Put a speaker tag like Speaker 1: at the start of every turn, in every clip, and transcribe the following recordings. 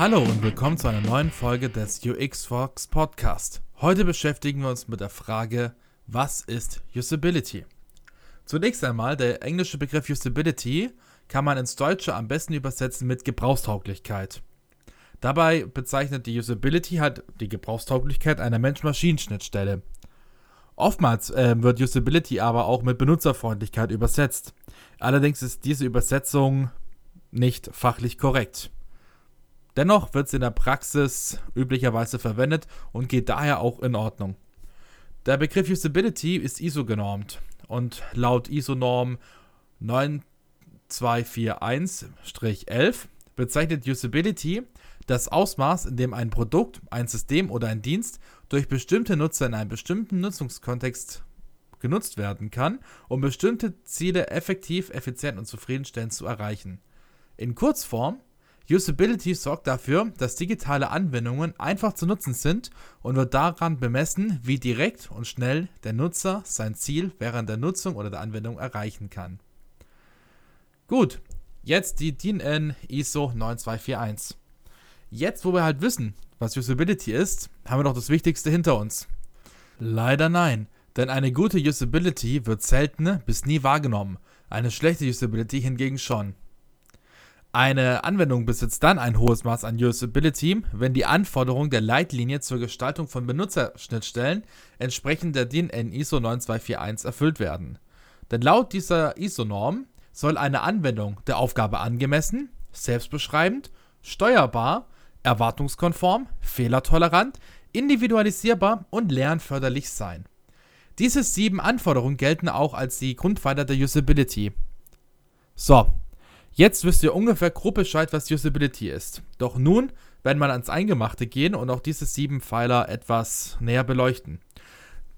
Speaker 1: Hallo und willkommen zu einer neuen Folge des UX Fox Podcast. Heute beschäftigen wir uns mit der Frage, was ist Usability? Zunächst einmal, der englische Begriff Usability kann man ins Deutsche am besten übersetzen mit Gebrauchstauglichkeit. Dabei bezeichnet die Usability halt die Gebrauchstauglichkeit einer Mensch-Maschinen-Schnittstelle. Oftmals äh, wird Usability aber auch mit Benutzerfreundlichkeit übersetzt. Allerdings ist diese Übersetzung nicht fachlich korrekt. Dennoch wird sie in der Praxis üblicherweise verwendet und geht daher auch in Ordnung. Der Begriff Usability ist ISO genormt und laut ISO-Norm 9241-11 bezeichnet Usability das Ausmaß, in dem ein Produkt, ein System oder ein Dienst durch bestimmte Nutzer in einem bestimmten Nutzungskontext genutzt werden kann, um bestimmte Ziele effektiv, effizient und zufriedenstellend zu erreichen. In Kurzform, Usability sorgt dafür, dass digitale Anwendungen einfach zu nutzen sind und wird daran bemessen, wie direkt und schnell der Nutzer sein Ziel während der Nutzung oder der Anwendung erreichen kann. Gut, jetzt die DIN ISO 9241. Jetzt, wo wir halt wissen, was Usability ist, haben wir doch das Wichtigste hinter uns. Leider nein, denn eine gute Usability wird selten bis nie wahrgenommen, eine schlechte Usability hingegen schon. Eine Anwendung besitzt dann ein hohes Maß an Usability, wenn die Anforderungen der Leitlinie zur Gestaltung von Benutzerschnittstellen entsprechend der DIN ISO 9241 erfüllt werden. Denn laut dieser ISO-Norm soll eine Anwendung der Aufgabe angemessen, selbstbeschreibend, steuerbar erwartungskonform, fehlertolerant, individualisierbar und lernförderlich sein. Diese sieben Anforderungen gelten auch als die Grundpfeiler der Usability. So, jetzt wisst ihr ungefähr grob Bescheid, was Usability ist. Doch nun werden wir ans Eingemachte gehen und auch diese sieben Pfeiler etwas näher beleuchten.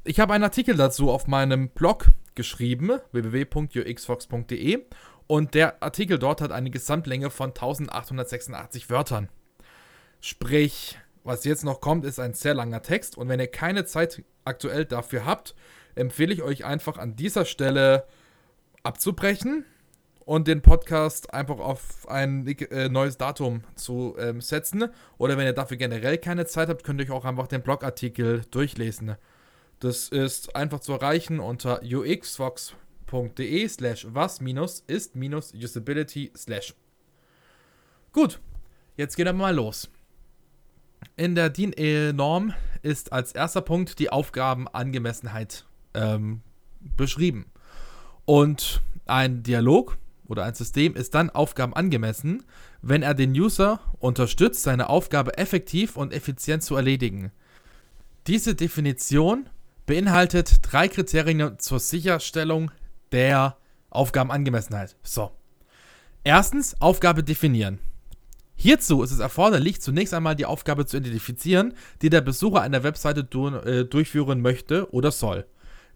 Speaker 1: Ich habe einen Artikel dazu auf meinem Blog geschrieben, www.uxfox.de und der Artikel dort hat eine Gesamtlänge von 1886 Wörtern. Sprich, was jetzt noch kommt, ist ein sehr langer Text und wenn ihr keine Zeit aktuell dafür habt, empfehle ich euch einfach an dieser Stelle abzubrechen und den Podcast einfach auf ein äh, neues Datum zu ähm, setzen. Oder wenn ihr dafür generell keine Zeit habt, könnt ihr euch auch einfach den Blogartikel durchlesen. Das ist einfach zu erreichen unter uxfox.de slash was minus ist minus usability slash. Gut, jetzt geht er mal los. In der DIN-Norm ist als erster Punkt die Aufgabenangemessenheit ähm, beschrieben. Und ein Dialog oder ein System ist dann aufgabenangemessen, wenn er den User unterstützt, seine Aufgabe effektiv und effizient zu erledigen. Diese Definition beinhaltet drei Kriterien zur Sicherstellung der Aufgabenangemessenheit. So. Erstens, Aufgabe definieren. Hierzu ist es erforderlich, zunächst einmal die Aufgabe zu identifizieren, die der Besucher einer Webseite äh, durchführen möchte oder soll.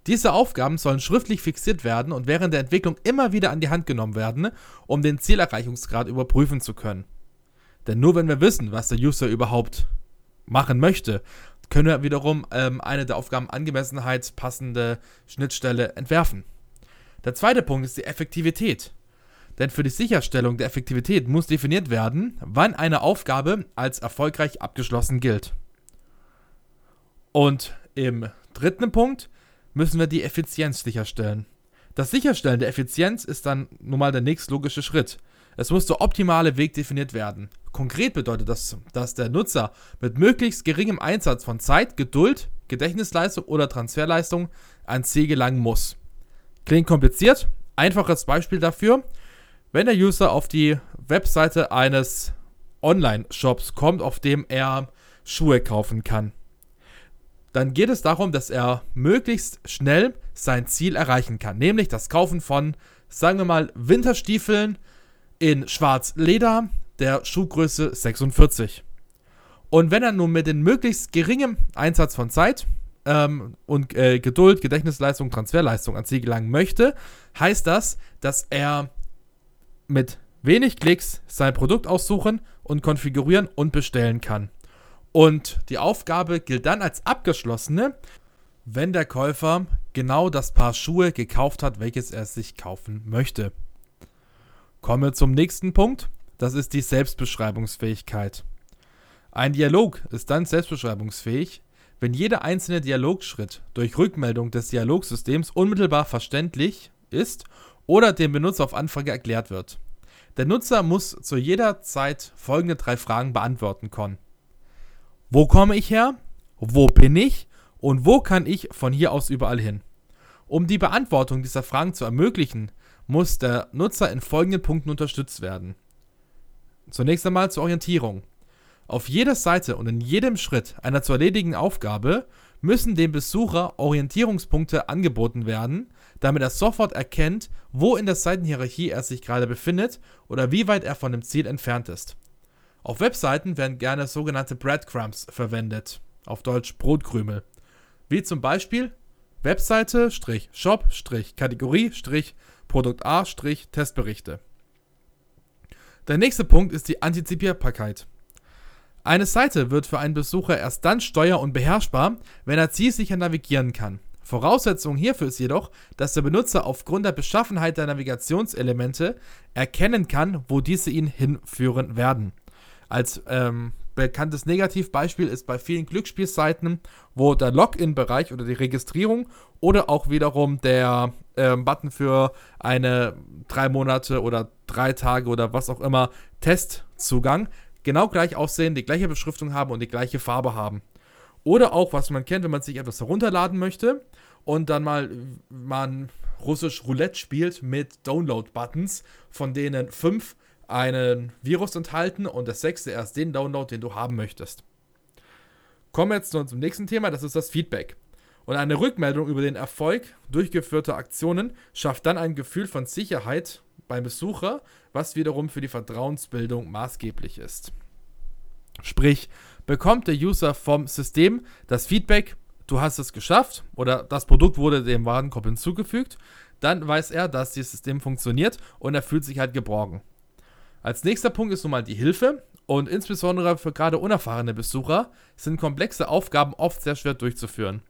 Speaker 1: Diese Aufgaben sollen schriftlich fixiert werden und während der Entwicklung immer wieder an die Hand genommen werden, um den Zielerreichungsgrad überprüfen zu können. Denn nur wenn wir wissen, was der User überhaupt machen möchte, können wir wiederum ähm, eine der Aufgaben Angemessenheit passende Schnittstelle entwerfen. Der zweite Punkt ist die Effektivität. Denn für die Sicherstellung der Effektivität muss definiert werden, wann eine Aufgabe als erfolgreich abgeschlossen gilt. Und im dritten Punkt müssen wir die Effizienz sicherstellen. Das Sicherstellen der Effizienz ist dann nun mal der nächstlogische Schritt. Es muss der optimale Weg definiert werden. Konkret bedeutet das, dass der Nutzer mit möglichst geringem Einsatz von Zeit, Geduld, Gedächtnisleistung oder Transferleistung ans Ziel gelangen muss. Klingt kompliziert? Einfaches Beispiel dafür. Wenn der User auf die Webseite eines Online-Shops kommt, auf dem er Schuhe kaufen kann, dann geht es darum, dass er möglichst schnell sein Ziel erreichen kann, nämlich das Kaufen von, sagen wir mal, Winterstiefeln in schwarz Leder der Schuhgröße 46. Und wenn er nun mit dem möglichst geringem Einsatz von Zeit ähm, und äh, Geduld, Gedächtnisleistung, Transferleistung ans Ziel gelangen möchte, heißt das, dass er mit wenig Klicks sein Produkt aussuchen und konfigurieren und bestellen kann. Und die Aufgabe gilt dann als abgeschlossene, wenn der Käufer genau das Paar Schuhe gekauft hat, welches er sich kaufen möchte. Kommen wir zum nächsten Punkt. Das ist die Selbstbeschreibungsfähigkeit. Ein Dialog ist dann selbstbeschreibungsfähig, wenn jeder einzelne Dialogschritt durch Rückmeldung des Dialogsystems unmittelbar verständlich ist oder dem Benutzer auf Anfrage erklärt wird. Der Nutzer muss zu jeder Zeit folgende drei Fragen beantworten können. Wo komme ich her? Wo bin ich? Und wo kann ich von hier aus überall hin? Um die Beantwortung dieser Fragen zu ermöglichen, muss der Nutzer in folgenden Punkten unterstützt werden. Zunächst einmal zur Orientierung. Auf jeder Seite und in jedem Schritt einer zu erledigen Aufgabe müssen dem Besucher Orientierungspunkte angeboten werden, damit er sofort erkennt, wo in der Seitenhierarchie er sich gerade befindet oder wie weit er von dem Ziel entfernt ist. Auf Webseiten werden gerne sogenannte Breadcrumbs verwendet, auf Deutsch Brotkrümel, wie zum Beispiel Webseite, Shop, Kategorie, Produkt A, Testberichte. Der nächste Punkt ist die Antizipierbarkeit. Eine Seite wird für einen Besucher erst dann steuer- und beherrschbar, wenn er zielsicher navigieren kann. Voraussetzung hierfür ist jedoch, dass der Benutzer aufgrund der Beschaffenheit der Navigationselemente erkennen kann, wo diese ihn hinführen werden. Als ähm, bekanntes Negativbeispiel ist bei vielen Glücksspielseiten, wo der Login-Bereich oder die Registrierung oder auch wiederum der ähm, Button für eine drei Monate oder drei Tage oder was auch immer Testzugang genau gleich aussehen, die gleiche Beschriftung haben und die gleiche Farbe haben. Oder auch, was man kennt, wenn man sich etwas herunterladen möchte und dann mal man russisch Roulette spielt mit Download-Buttons, von denen fünf einen Virus enthalten und das sechste erst den Download, den du haben möchtest. Kommen wir jetzt zum nächsten Thema, das ist das Feedback. Und eine Rückmeldung über den Erfolg durchgeführter Aktionen schafft dann ein Gefühl von Sicherheit beim Besucher, was wiederum für die Vertrauensbildung maßgeblich ist. Sprich, bekommt der User vom System das Feedback, du hast es geschafft oder das Produkt wurde dem Warenkorb hinzugefügt, dann weiß er, dass das System funktioniert und er fühlt sich halt geborgen. Als nächster Punkt ist nun mal die Hilfe und insbesondere für gerade unerfahrene Besucher sind komplexe Aufgaben oft sehr schwer durchzuführen.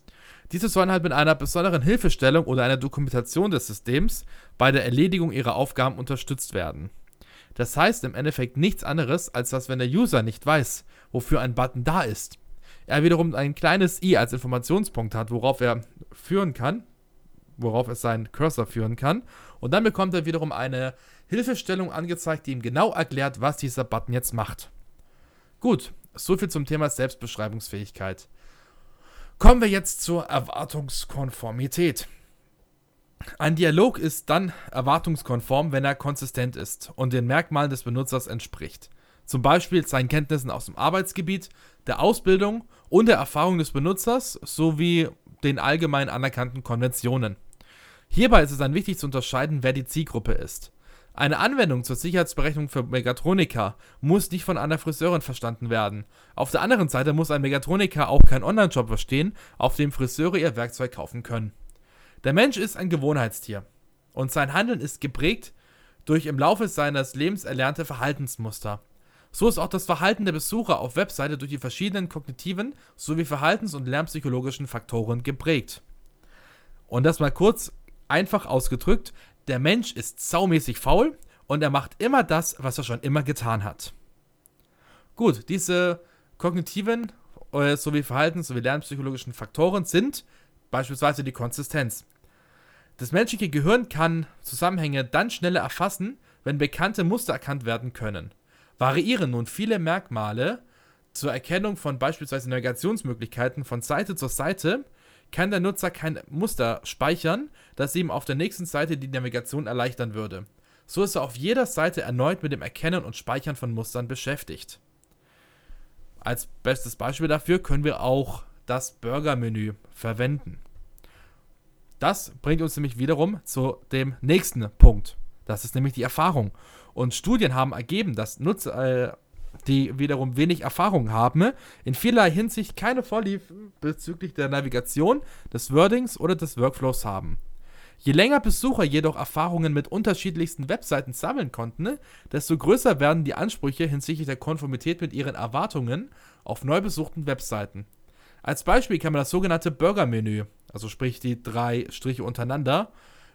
Speaker 1: Diese sollen halt mit einer besonderen Hilfestellung oder einer Dokumentation des Systems bei der Erledigung ihrer Aufgaben unterstützt werden. Das heißt im Endeffekt nichts anderes, als dass wenn der User nicht weiß, wofür ein Button da ist, er wiederum ein kleines i als Informationspunkt hat, worauf er führen kann, worauf er seinen Cursor führen kann, und dann bekommt er wiederum eine Hilfestellung angezeigt, die ihm genau erklärt, was dieser Button jetzt macht. Gut, soviel zum Thema Selbstbeschreibungsfähigkeit. Kommen wir jetzt zur Erwartungskonformität. Ein Dialog ist dann erwartungskonform, wenn er konsistent ist und den Merkmalen des Benutzers entspricht. Zum Beispiel seinen Kenntnissen aus dem Arbeitsgebiet, der Ausbildung und der Erfahrung des Benutzers sowie den allgemein anerkannten Konventionen. Hierbei ist es dann wichtig zu unterscheiden, wer die Zielgruppe ist. Eine Anwendung zur Sicherheitsberechnung für Megatroniker muss nicht von einer Friseurin verstanden werden. Auf der anderen Seite muss ein Megatroniker auch keinen Online-Shop verstehen, auf dem Friseure ihr Werkzeug kaufen können. Der Mensch ist ein Gewohnheitstier und sein Handeln ist geprägt durch im Laufe seines Lebens erlernte Verhaltensmuster. So ist auch das Verhalten der Besucher auf Webseite durch die verschiedenen kognitiven sowie verhaltens- und lernpsychologischen Faktoren geprägt. Und das mal kurz einfach ausgedrückt, der Mensch ist saumäßig faul und er macht immer das, was er schon immer getan hat. Gut, diese kognitiven äh, sowie verhaltens- sowie lernpsychologischen Faktoren sind beispielsweise die Konsistenz. Das menschliche Gehirn kann Zusammenhänge dann schneller erfassen, wenn bekannte Muster erkannt werden können. Variieren nun viele Merkmale zur Erkennung von beispielsweise Navigationsmöglichkeiten von Seite zu Seite, kann der Nutzer kein Muster speichern, das ihm auf der nächsten Seite die Navigation erleichtern würde. So ist er auf jeder Seite erneut mit dem Erkennen und Speichern von Mustern beschäftigt. Als bestes Beispiel dafür können wir auch das Burger-Menü verwenden. Das bringt uns nämlich wiederum zu dem nächsten Punkt. Das ist nämlich die Erfahrung. Und Studien haben ergeben, dass Nutzer, äh, die wiederum wenig Erfahrung haben, in vielerlei Hinsicht keine Vorliebe bezüglich der Navigation, des Wordings oder des Workflows haben. Je länger Besucher jedoch Erfahrungen mit unterschiedlichsten Webseiten sammeln konnten, desto größer werden die Ansprüche hinsichtlich der Konformität mit ihren Erwartungen auf neu besuchten Webseiten. Als Beispiel kann man das sogenannte Burger-Menü, also sprich die drei Striche untereinander,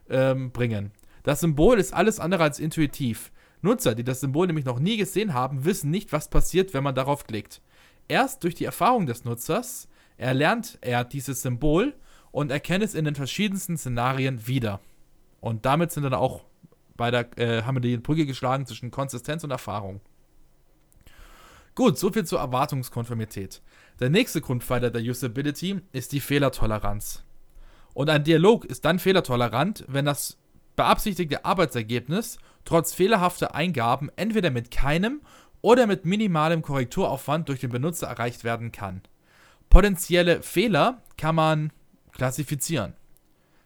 Speaker 1: ähm, bringen. Das Symbol ist alles andere als intuitiv. Nutzer, die das Symbol nämlich noch nie gesehen haben, wissen nicht, was passiert, wenn man darauf klickt. Erst durch die Erfahrung des Nutzers erlernt er dieses Symbol und erkennt es in den verschiedensten Szenarien wieder. Und damit sind dann auch bei der, äh, haben wir die Brücke geschlagen zwischen Konsistenz und Erfahrung. Gut, soviel zur Erwartungskonformität. Der nächste Grundpfeiler der Usability ist die Fehlertoleranz. Und ein Dialog ist dann fehlertolerant, wenn das beabsichtigte Arbeitsergebnis trotz fehlerhafter Eingaben entweder mit keinem oder mit minimalem Korrekturaufwand durch den Benutzer erreicht werden kann. Potenzielle Fehler kann man klassifizieren.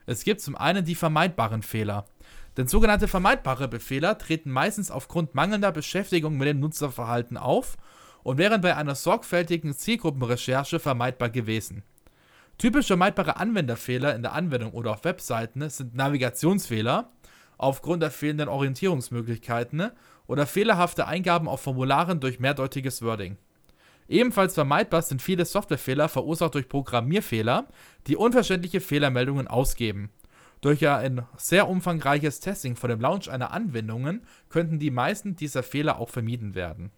Speaker 1: Es gibt zum einen die vermeidbaren Fehler. Denn sogenannte vermeidbare Befehler treten meistens aufgrund mangelnder Beschäftigung mit dem Nutzerverhalten auf und wären bei einer sorgfältigen Zielgruppenrecherche vermeidbar gewesen. Typisch vermeidbare Anwenderfehler in der Anwendung oder auf Webseiten sind Navigationsfehler aufgrund der fehlenden Orientierungsmöglichkeiten oder fehlerhafte Eingaben auf Formularen durch mehrdeutiges Wording. Ebenfalls vermeidbar sind viele Softwarefehler verursacht durch Programmierfehler, die unverständliche Fehlermeldungen ausgeben. Durch ein sehr umfangreiches Testing vor dem Launch einer Anwendung könnten die meisten dieser Fehler auch vermieden werden.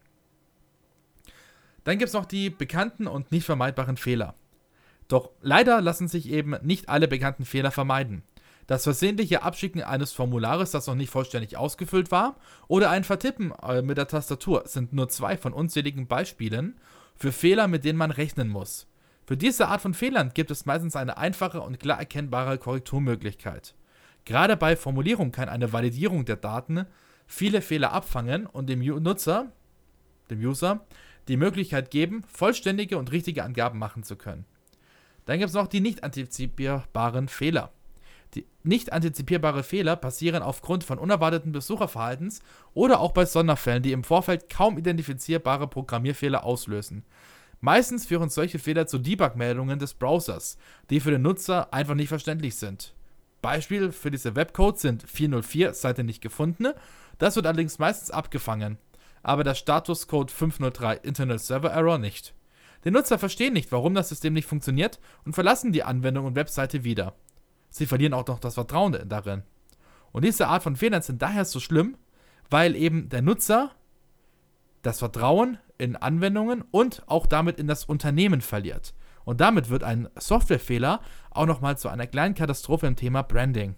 Speaker 1: Dann gibt es noch die bekannten und nicht vermeidbaren Fehler. Doch leider lassen sich eben nicht alle bekannten Fehler vermeiden. Das versehentliche Abschicken eines Formulares, das noch nicht vollständig ausgefüllt war, oder ein Vertippen äh, mit der Tastatur sind nur zwei von unzähligen Beispielen für Fehler, mit denen man rechnen muss. Für diese Art von Fehlern gibt es meistens eine einfache und klar erkennbare Korrekturmöglichkeit. Gerade bei Formulierung kann eine Validierung der Daten viele Fehler abfangen und dem Nutzer, dem User, die Möglichkeit geben, vollständige und richtige Angaben machen zu können. Dann gibt es noch die nicht antizipierbaren Fehler. Die nicht antizipierbare Fehler passieren aufgrund von unerwarteten Besucherverhaltens oder auch bei Sonderfällen, die im Vorfeld kaum identifizierbare Programmierfehler auslösen. Meistens führen solche Fehler zu Debug-Meldungen des Browsers, die für den Nutzer einfach nicht verständlich sind. Beispiel für diese Webcodes sind 404 Seite nicht gefunden, das wird allerdings meistens abgefangen, aber der Statuscode 503 Internet Server Error nicht. Die Nutzer verstehen nicht, warum das System nicht funktioniert und verlassen die Anwendung und Webseite wieder. Sie verlieren auch noch das Vertrauen darin. Und diese Art von Fehlern sind daher so schlimm, weil eben der Nutzer das Vertrauen in Anwendungen und auch damit in das Unternehmen verliert. Und damit wird ein Softwarefehler auch nochmal zu einer kleinen Katastrophe im Thema Branding.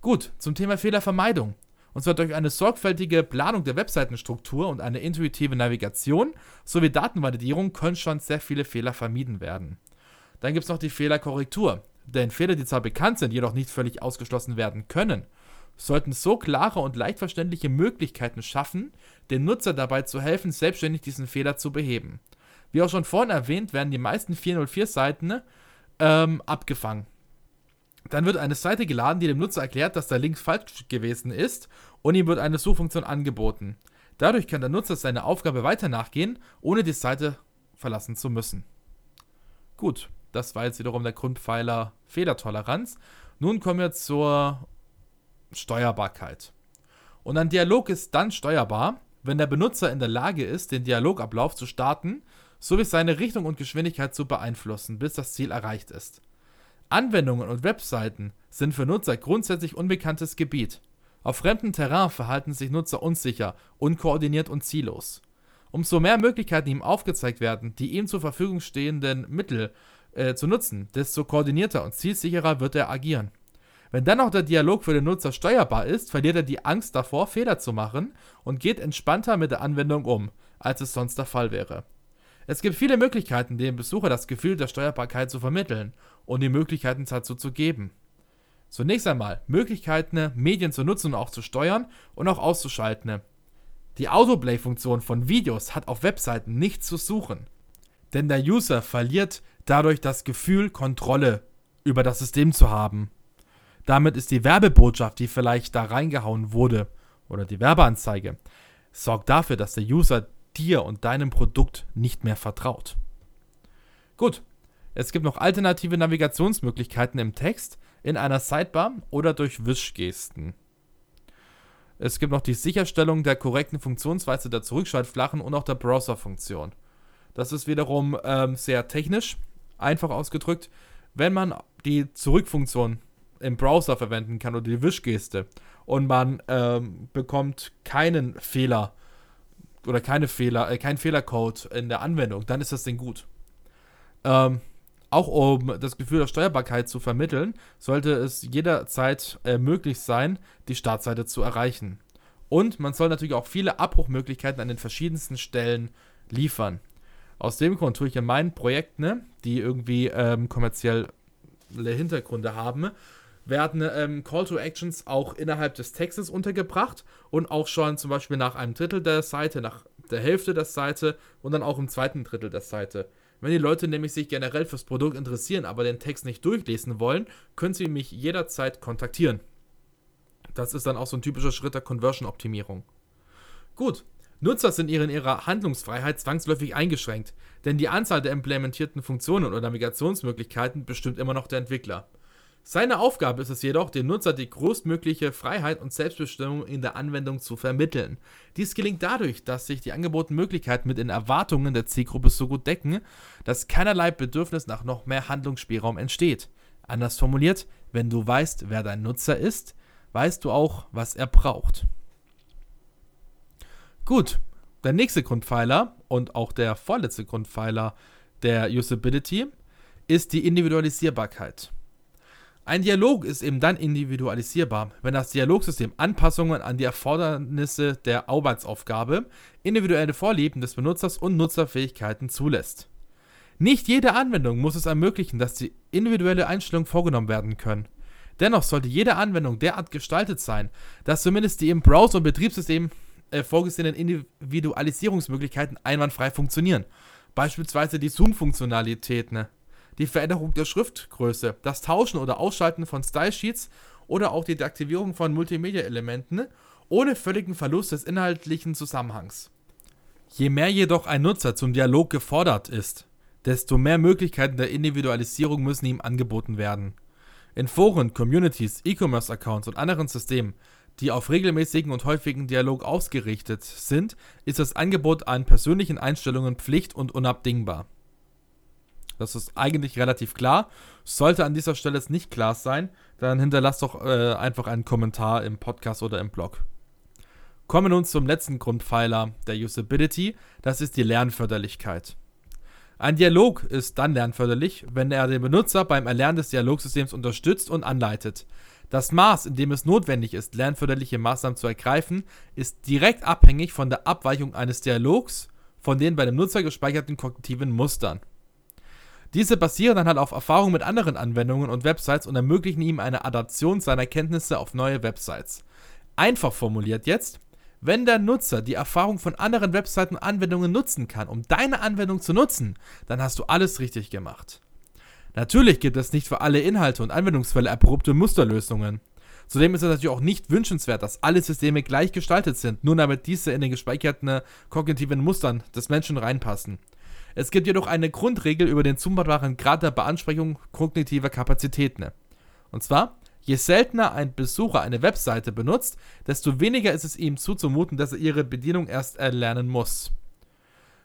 Speaker 1: Gut, zum Thema Fehlervermeidung. Und zwar durch eine sorgfältige Planung der Webseitenstruktur und eine intuitive Navigation sowie Datenvalidierung können schon sehr viele Fehler vermieden werden. Dann gibt es noch die Fehlerkorrektur. Denn Fehler, die zwar bekannt sind, jedoch nicht völlig ausgeschlossen werden können, sollten so klare und leicht verständliche Möglichkeiten schaffen, dem Nutzer dabei zu helfen, selbstständig diesen Fehler zu beheben. Wie auch schon vorhin erwähnt, werden die meisten 404-Seiten ähm, abgefangen. Dann wird eine Seite geladen, die dem Nutzer erklärt, dass der Link falsch gewesen ist und ihm wird eine Suchfunktion angeboten. Dadurch kann der Nutzer seine Aufgabe weiter nachgehen, ohne die Seite verlassen zu müssen. Gut, das war jetzt wiederum der Grundpfeiler Fehlertoleranz. Nun kommen wir zur Steuerbarkeit. Und ein Dialog ist dann steuerbar, wenn der Benutzer in der Lage ist, den Dialogablauf zu starten, sowie seine Richtung und Geschwindigkeit zu beeinflussen, bis das Ziel erreicht ist. Anwendungen und Webseiten sind für Nutzer grundsätzlich unbekanntes Gebiet. Auf fremdem Terrain verhalten sich Nutzer unsicher, unkoordiniert und ziellos. Umso mehr Möglichkeiten ihm aufgezeigt werden, die ihm zur Verfügung stehenden Mittel äh, zu nutzen, desto koordinierter und zielsicherer wird er agieren. Wenn dann noch der Dialog für den Nutzer steuerbar ist, verliert er die Angst davor, Fehler zu machen und geht entspannter mit der Anwendung um, als es sonst der Fall wäre. Es gibt viele Möglichkeiten, dem Besucher das Gefühl der Steuerbarkeit zu vermitteln und die Möglichkeiten dazu zu geben. Zunächst einmal Möglichkeiten, Medien zu nutzen und auch zu steuern und auch auszuschalten. Die Autoplay-Funktion von Videos hat auf Webseiten nichts zu suchen, denn der User verliert dadurch das Gefühl, Kontrolle über das System zu haben. Damit ist die Werbebotschaft, die vielleicht da reingehauen wurde, oder die Werbeanzeige, sorgt dafür, dass der User dir und deinem Produkt nicht mehr vertraut. Gut, es gibt noch alternative Navigationsmöglichkeiten im Text, in einer Sidebar oder durch Wischgesten. Es gibt noch die Sicherstellung der korrekten Funktionsweise der Zurückschaltflachen und auch der Browser-Funktion. Das ist wiederum ähm, sehr technisch, einfach ausgedrückt, wenn man die Zurückfunktion im Browser verwenden kann oder die Wischgeste und man ähm, bekommt keinen Fehler oder keine Fehler, äh, kein Fehlercode in der Anwendung, dann ist das Ding gut. Ähm, auch um das Gefühl der Steuerbarkeit zu vermitteln, sollte es jederzeit äh, möglich sein, die Startseite zu erreichen. Und man soll natürlich auch viele Abbruchmöglichkeiten an den verschiedensten Stellen liefern. Aus dem Grund tue ich in meinen Projekten, ne, die irgendwie ähm, kommerzielle Hintergründe haben, werden ähm, Call to Actions auch innerhalb des Textes untergebracht und auch schon zum Beispiel nach einem Drittel der Seite, nach der Hälfte der Seite und dann auch im zweiten Drittel der Seite. Wenn die Leute nämlich sich generell fürs Produkt interessieren, aber den Text nicht durchlesen wollen, können sie mich jederzeit kontaktieren. Das ist dann auch so ein typischer Schritt der Conversion-Optimierung. Gut, Nutzer sind in ihrer Handlungsfreiheit zwangsläufig eingeschränkt, denn die Anzahl der implementierten Funktionen oder Navigationsmöglichkeiten bestimmt immer noch der Entwickler. Seine Aufgabe ist es jedoch, dem Nutzer die größtmögliche Freiheit und Selbstbestimmung in der Anwendung zu vermitteln. Dies gelingt dadurch, dass sich die angebotenen Möglichkeiten mit den Erwartungen der Zielgruppe so gut decken, dass keinerlei Bedürfnis nach noch mehr Handlungsspielraum entsteht. Anders formuliert, wenn du weißt, wer dein Nutzer ist, weißt du auch, was er braucht. Gut, der nächste Grundpfeiler und auch der vorletzte Grundpfeiler der Usability ist die Individualisierbarkeit. Ein Dialog ist eben dann individualisierbar, wenn das Dialogsystem Anpassungen an die Erfordernisse der Arbeitsaufgabe, individuelle Vorlieben des Benutzers und Nutzerfähigkeiten zulässt. Nicht jede Anwendung muss es ermöglichen, dass die individuelle Einstellungen vorgenommen werden können. Dennoch sollte jede Anwendung derart gestaltet sein, dass zumindest die im Browser- und Betriebssystem äh, vorgesehenen Individualisierungsmöglichkeiten einwandfrei funktionieren. Beispielsweise die Zoom-Funktionalität, ne? Die Veränderung der Schriftgröße, das Tauschen oder Ausschalten von Stylesheets oder auch die Deaktivierung von Multimedia-Elementen ohne völligen Verlust des inhaltlichen Zusammenhangs. Je mehr jedoch ein Nutzer zum Dialog gefordert ist, desto mehr Möglichkeiten der Individualisierung müssen ihm angeboten werden. In Foren, Communities, E-Commerce-Accounts und anderen Systemen, die auf regelmäßigen und häufigen Dialog ausgerichtet sind, ist das Angebot an persönlichen Einstellungen Pflicht und unabdingbar. Das ist eigentlich relativ klar. Sollte an dieser Stelle jetzt nicht klar sein, dann hinterlasst doch äh, einfach einen Kommentar im Podcast oder im Blog. Kommen wir nun zum letzten Grundpfeiler der Usability, das ist die Lernförderlichkeit. Ein Dialog ist dann lernförderlich, wenn er den Benutzer beim Erlernen des Dialogsystems unterstützt und anleitet. Das Maß, in dem es notwendig ist, lernförderliche Maßnahmen zu ergreifen, ist direkt abhängig von der Abweichung eines Dialogs von den bei dem Nutzer gespeicherten kognitiven Mustern. Diese basieren dann halt auf Erfahrungen mit anderen Anwendungen und Websites und ermöglichen ihm eine Adaption seiner Kenntnisse auf neue Websites. Einfach formuliert jetzt, wenn der Nutzer die Erfahrung von anderen Webseiten und Anwendungen nutzen kann, um deine Anwendung zu nutzen, dann hast du alles richtig gemacht. Natürlich gibt es nicht für alle Inhalte und Anwendungsfälle abrupte Musterlösungen. Zudem ist es natürlich auch nicht wünschenswert, dass alle Systeme gleich gestaltet sind, nur damit diese in den gespeicherten kognitiven Mustern des Menschen reinpassen. Es gibt jedoch eine Grundregel über den zumutbaren Grad der Beansprechung kognitiver Kapazitäten. Und zwar, je seltener ein Besucher eine Webseite benutzt, desto weniger ist es ihm zuzumuten, dass er ihre Bedienung erst erlernen muss.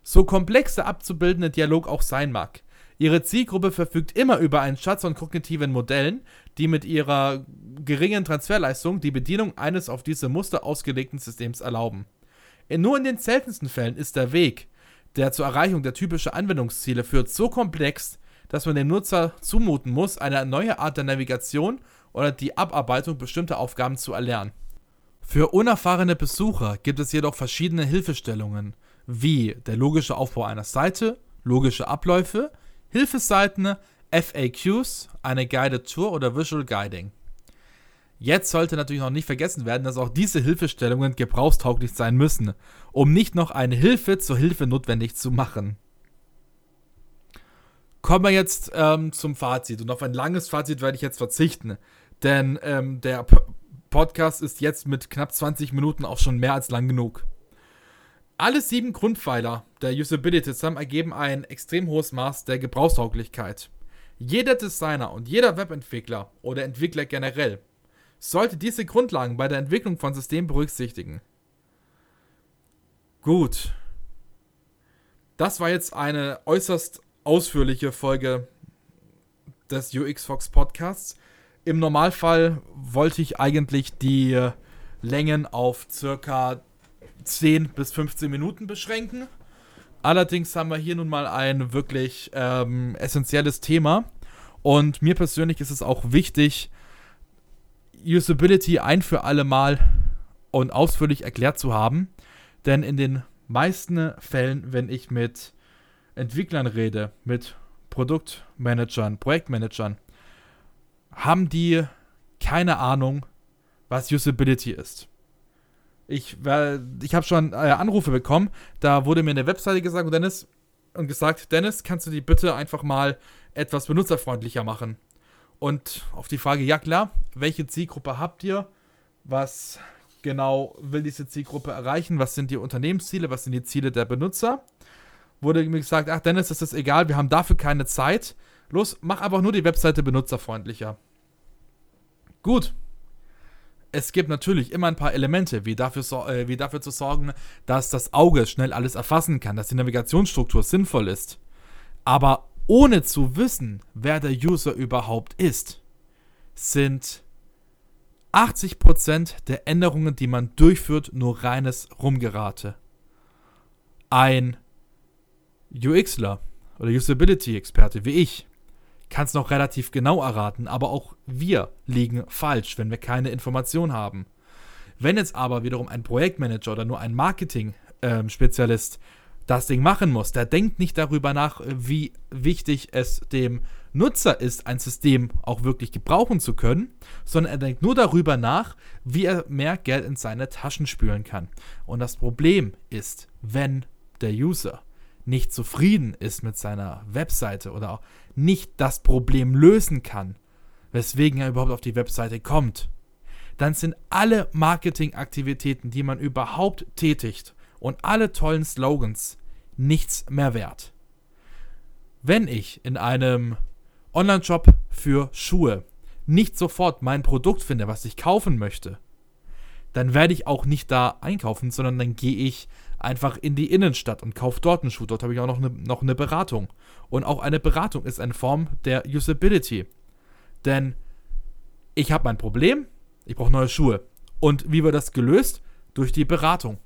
Speaker 1: So komplex der abzubildende Dialog auch sein mag, ihre Zielgruppe verfügt immer über einen Schatz von kognitiven Modellen, die mit ihrer geringen Transferleistung die Bedienung eines auf diese Muster ausgelegten Systems erlauben. Nur in den seltensten Fällen ist der Weg, der zur Erreichung der typischen Anwendungsziele führt, so komplex, dass man dem Nutzer zumuten muss, eine neue Art der Navigation oder die Abarbeitung bestimmter Aufgaben zu erlernen. Für unerfahrene Besucher gibt es jedoch verschiedene Hilfestellungen, wie der logische Aufbau einer Seite, logische Abläufe, Hilfeseiten, FAQs, eine Guided Tour oder Visual Guiding. Jetzt sollte natürlich noch nicht vergessen werden, dass auch diese Hilfestellungen gebrauchstauglich sein müssen, um nicht noch eine Hilfe zur Hilfe notwendig zu machen. Kommen wir jetzt ähm, zum Fazit. Und auf ein langes Fazit werde ich jetzt verzichten, denn ähm, der P Podcast ist jetzt mit knapp 20 Minuten auch schon mehr als lang genug. Alle sieben Grundpfeiler der Usability zusammen ergeben ein extrem hohes Maß der Gebrauchstauglichkeit. Jeder Designer und jeder Webentwickler oder Entwickler generell sollte diese Grundlagen bei der Entwicklung von Systemen berücksichtigen. Gut. Das war jetzt eine äußerst ausführliche Folge des UX Fox Podcasts. Im Normalfall wollte ich eigentlich die Längen auf circa 10 bis 15 Minuten beschränken. Allerdings haben wir hier nun mal ein wirklich ähm, essentielles Thema. Und mir persönlich ist es auch wichtig, Usability ein für alle Mal und ausführlich erklärt zu haben. Denn in den meisten Fällen, wenn ich mit Entwicklern rede, mit Produktmanagern, Projektmanagern, haben die keine Ahnung, was Usability ist. Ich, ich habe schon äh, Anrufe bekommen, da wurde mir eine Webseite gesagt, Dennis, und gesagt, Dennis, kannst du die bitte einfach mal etwas benutzerfreundlicher machen? Und auf die Frage, ja klar, welche Zielgruppe habt ihr? Was genau will diese Zielgruppe erreichen? Was sind die Unternehmensziele? Was sind die Ziele der Benutzer? Wurde mir gesagt, ach Dennis, das ist egal, wir haben dafür keine Zeit. Los, mach einfach nur die Webseite benutzerfreundlicher. Gut. Es gibt natürlich immer ein paar Elemente, wie dafür, äh, wie dafür zu sorgen, dass das Auge schnell alles erfassen kann, dass die Navigationsstruktur sinnvoll ist. Aber ohne zu wissen, wer der User überhaupt ist, sind 80% der Änderungen, die man durchführt, nur reines Rumgerate. Ein UXler oder Usability-Experte wie ich kann es noch relativ genau erraten, aber auch wir liegen falsch, wenn wir keine Information haben. Wenn jetzt aber wiederum ein Projektmanager oder nur ein Marketing-Spezialist ähm, das Ding machen muss, der denkt nicht darüber nach, wie wichtig es dem Nutzer ist, ein System auch wirklich gebrauchen zu können, sondern er denkt nur darüber nach, wie er mehr Geld in seine Taschen spülen kann. Und das Problem ist, wenn der User nicht zufrieden ist mit seiner Webseite oder auch nicht das Problem lösen kann, weswegen er überhaupt auf die Webseite kommt, dann sind alle Marketingaktivitäten, die man überhaupt tätigt und alle tollen Slogans nichts mehr wert. Wenn ich in einem Online-Shop für Schuhe nicht sofort mein Produkt finde, was ich kaufen möchte, dann werde ich auch nicht da einkaufen, sondern dann gehe ich einfach in die Innenstadt und kaufe dort einen Schuh. Dort habe ich auch noch eine, noch eine Beratung. Und auch eine Beratung ist eine Form der Usability. Denn ich habe mein Problem, ich brauche neue Schuhe. Und wie wird das gelöst? Durch die Beratung.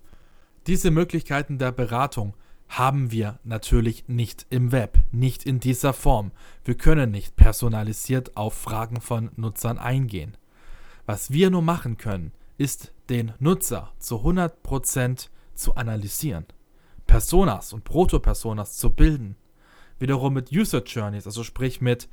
Speaker 1: Diese Möglichkeiten der Beratung haben wir natürlich nicht im Web, nicht in dieser Form. Wir können nicht personalisiert auf Fragen von Nutzern eingehen. Was wir nur machen können, ist den Nutzer zu 100% zu analysieren, Personas und Proto-Personas zu bilden, wiederum mit User Journeys, also sprich mit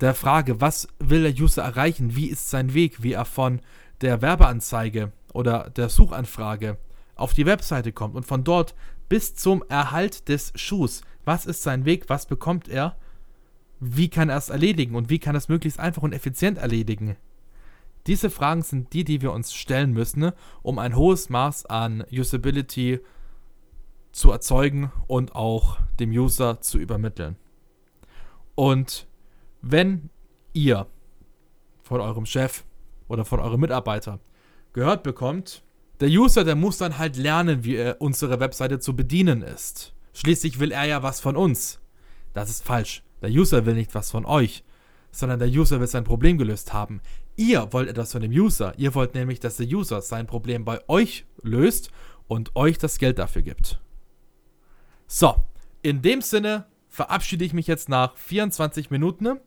Speaker 1: der Frage, was will der User erreichen, wie ist sein Weg, wie er von der Werbeanzeige oder der Suchanfrage auf die Webseite kommt und von dort bis zum Erhalt des Schuhs. Was ist sein Weg? Was bekommt er? Wie kann er es erledigen und wie kann er es möglichst einfach und effizient erledigen? Diese Fragen sind die, die wir uns stellen müssen, um ein hohes Maß an Usability zu erzeugen und auch dem User zu übermitteln. Und wenn ihr von eurem Chef oder von eurem Mitarbeiter gehört bekommt, der User, der muss dann halt lernen, wie er unsere Webseite zu bedienen ist. Schließlich will er ja was von uns. Das ist falsch. Der User will nicht was von euch, sondern der User will sein Problem gelöst haben. Ihr wollt etwas von dem User. Ihr wollt nämlich, dass der User sein Problem bei euch löst und euch das Geld dafür gibt. So, in dem Sinne verabschiede ich mich jetzt nach 24 Minuten.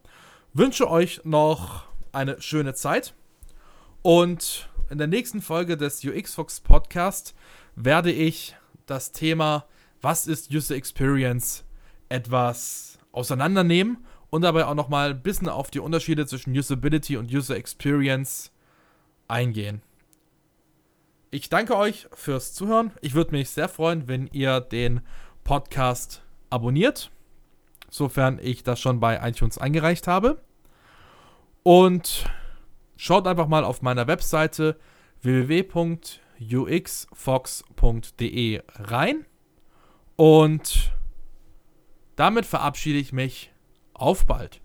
Speaker 1: Wünsche euch noch eine schöne Zeit und in der nächsten Folge des UX Fox Podcast werde ich das Thema, was ist User Experience, etwas auseinandernehmen und dabei auch nochmal ein bisschen auf die Unterschiede zwischen Usability und User Experience eingehen. Ich danke euch fürs Zuhören. Ich würde mich sehr freuen, wenn ihr den Podcast abonniert, sofern ich das schon bei iTunes eingereicht habe. Und Schaut einfach mal auf meiner Webseite www.uxfox.de rein. Und damit verabschiede ich mich. Auf bald.